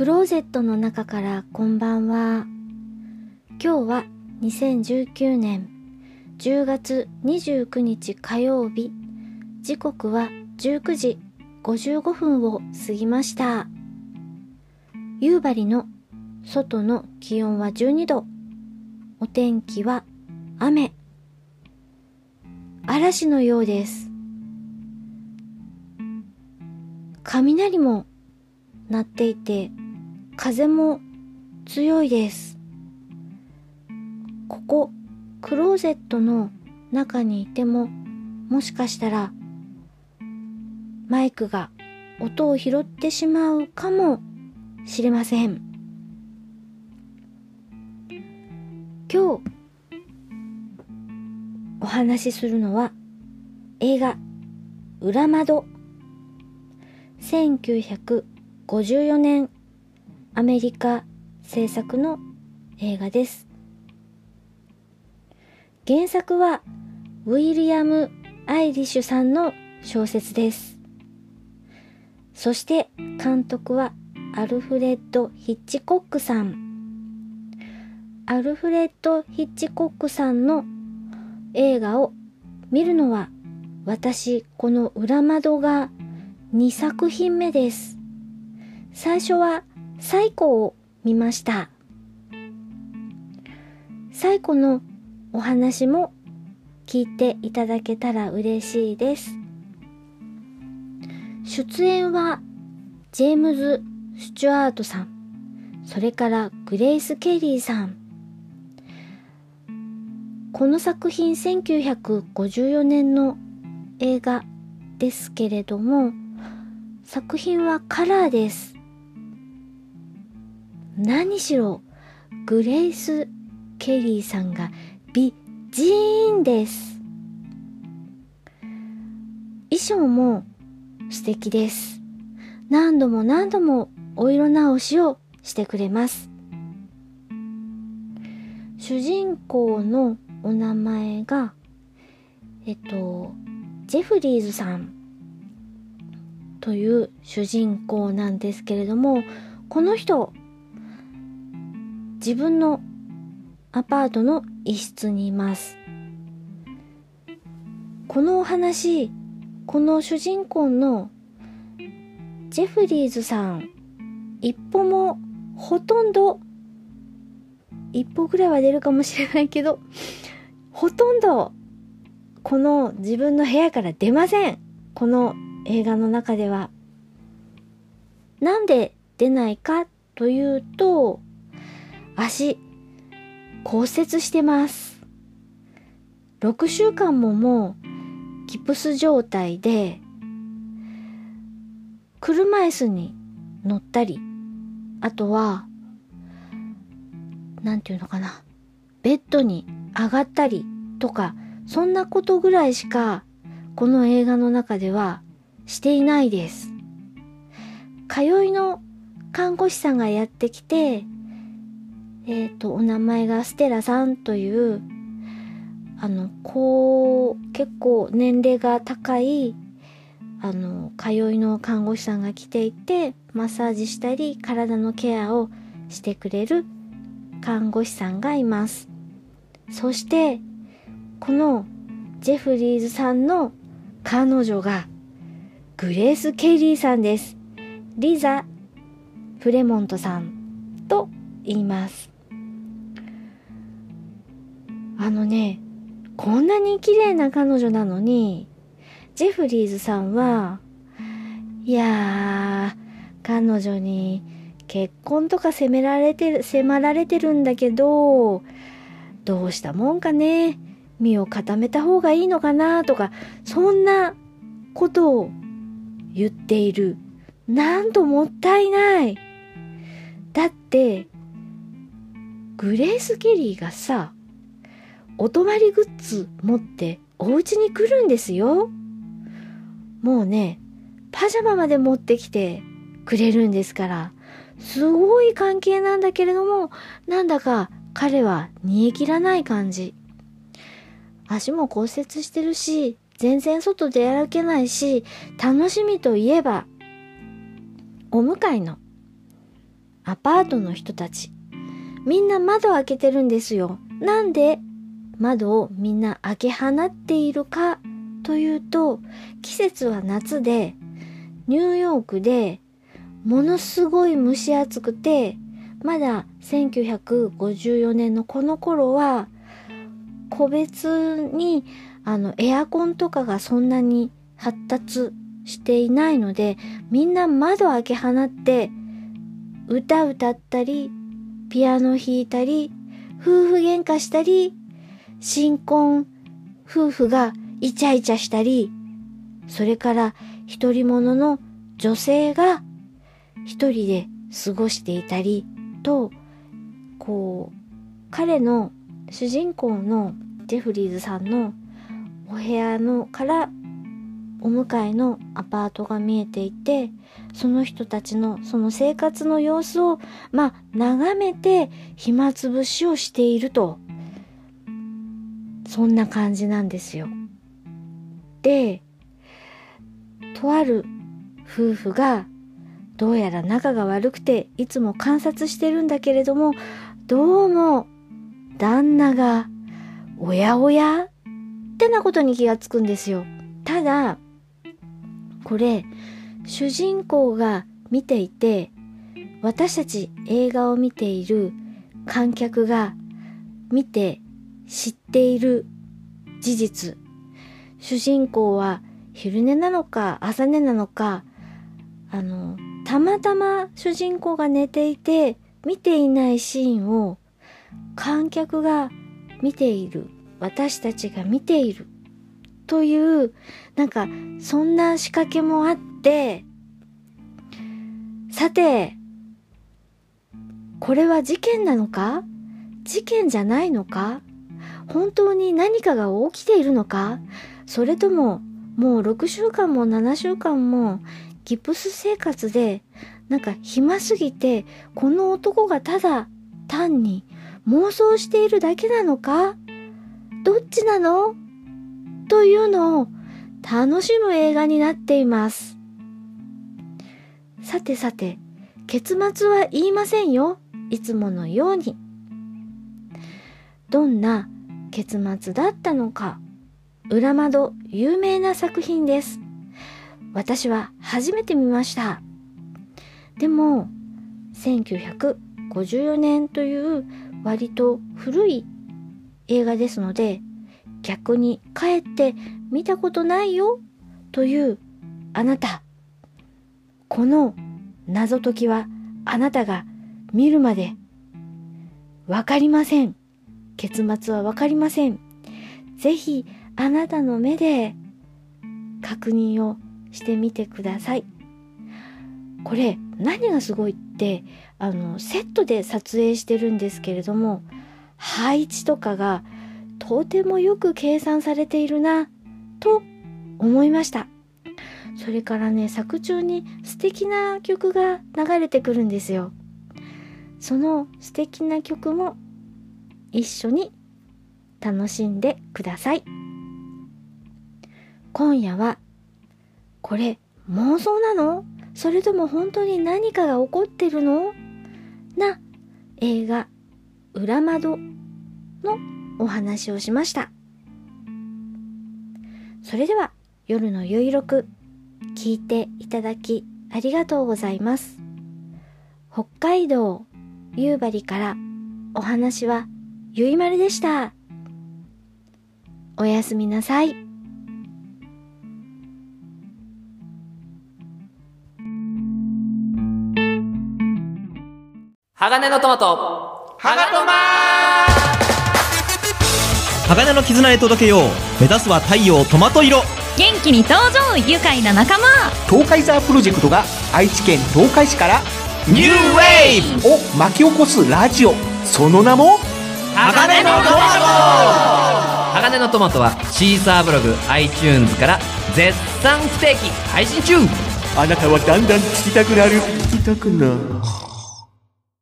クローゼットの中からこんばんは。今日は2019年10月29日火曜日。時刻は19時55分を過ぎました。夕張の外の気温は12度。お天気は雨。嵐のようです。雷も鳴っていて、風も強いです。ここ、クローゼットの中にいても、もしかしたら、マイクが音を拾ってしまうかもしれません。今日、お話しするのは、映画、裏窓。1954年アメリカ制作の映画です。原作はウィリアム・アイリッシュさんの小説です。そして監督はアルフレッド・ヒッチコックさん。アルフレッド・ヒッチコックさんの映画を見るのは私この裏窓が2作品目です。最初はサイコを見ました。サイコのお話も聞いていただけたら嬉しいです。出演はジェームズ・スチュアートさん、それからグレイス・ケリーさん。この作品1954年の映画ですけれども、作品はカラーです。何しろグレイス・ケリーさんが美人です。衣装も素敵です。何度も何度もお色直しをしてくれます。主人公のお名前が、えっと、ジェフリーズさんという主人公なんですけれども、この人、自分のアパートの一室にいます。このお話、この主人公のジェフリーズさん、一歩もほとんど、一歩ぐらいは出るかもしれないけど、ほとんどこの自分の部屋から出ません。この映画の中では。なんで出ないかというと、足、骨折してます。6週間ももう、ギプス状態で、車椅子に乗ったり、あとは、なんていうのかな、ベッドに上がったりとか、そんなことぐらいしか、この映画の中ではしていないです。通いの看護師さんがやってきて、えっ、ー、と、お名前がステラさんという、あの、こう、結構年齢が高い、あの、通いの看護師さんが来ていて、マッサージしたり、体のケアをしてくれる看護師さんがいます。そして、このジェフリーズさんの彼女が、グレース・ケイリーさんです。リザ・フレモントさんと言います。あのね、こんなに綺麗な彼女なのに、ジェフリーズさんは、いやー、彼女に結婚とか責められてる、迫られてるんだけど、どうしたもんかね、身を固めた方がいいのかなとか、そんなことを言っている。なんともったいない。だって、グレース・ケリーがさ、お泊まりグッズ持ってお家に来るんですよ。もうね、パジャマまで持ってきてくれるんですから、すごい関係なんだけれども、なんだか彼は煮え切らない感じ。足も骨折してるし、全然外で歩けないし、楽しみといえば、お向かいのアパートの人たち、みんな窓開けてるんですよ。なんで窓をみんな開け放っているかというと、季節は夏で、ニューヨークでものすごい蒸し暑くて、まだ1954年のこの頃は、個別にあのエアコンとかがそんなに発達していないので、みんな窓開け放って、歌歌ったり、ピアノ弾いたり、夫婦喧嘩したり、新婚夫婦がイチャイチャしたり、それから一人者の女性が一人で過ごしていたりと、こう、彼の主人公のジェフリーズさんのお部屋のからお向かいのアパートが見えていて、その人たちのその生活の様子を、まあ、眺めて暇つぶしをしていると。そんな感じなんですよ。で、とある夫婦がどうやら仲が悪くていつも観察してるんだけれども、どうも旦那がおやおや？ってなことに気がつくんですよ。ただ、これ、主人公が見ていて、私たち映画を見ている観客が見て知っている事実。主人公は昼寝なのか朝寝なのか、あの、たまたま主人公が寝ていて見ていないシーンを観客が見ている。私たちが見ている。という、なんか、そんな仕掛けもあって、さて、これは事件なのか？事件じゃないのか？本当に何かが起きているのか？それとも、もう6週間も7週間もギプス生活で、なんか暇すぎて、この男がただ単に妄想しているだけなのか？どっちなの？というのを楽しむ映画になっています。さてさて、結末は言いませんよ。いつものように。どんな結末だったのか、裏窓有名な作品です。私は初めて見ました。でも、1954年という割と古い映画ですので、逆に帰って見たことないよというあなた。この謎解きはあなたが見るまでわかりません。結末はわかりません。ぜひあなたの目で確認をしてみてください。これ何がすごいってあのセットで撮影してるんですけれども配置とかがとてもよく計算されているなと思いました。それからね作中に素敵な曲が流れてくるんですよ。その素敵な曲も一緒に楽しんでください。今夜はこれ妄想なの？それとも本当に何かが起こってるの？な映画裏窓のお話をしました。それでは夜のゆいろく聞いていただきありがとうございます。北海道夕張からお話はゆいまるでした。おやすみなさい。鋼のトマト、はがとま鋼の絆へ届けよう。目指すは太陽トマト色。元気に登場愉快な仲間。東海ザープロジェクトが愛知県東海市から。ニューウェーブ。を巻き起こすラジオ。その名も？鋼のトマト。鋼のトマトはシーサーブログ iTunes から絶賛不定期配信中。あなたはだんだん聞きたくなる。聞きたくなる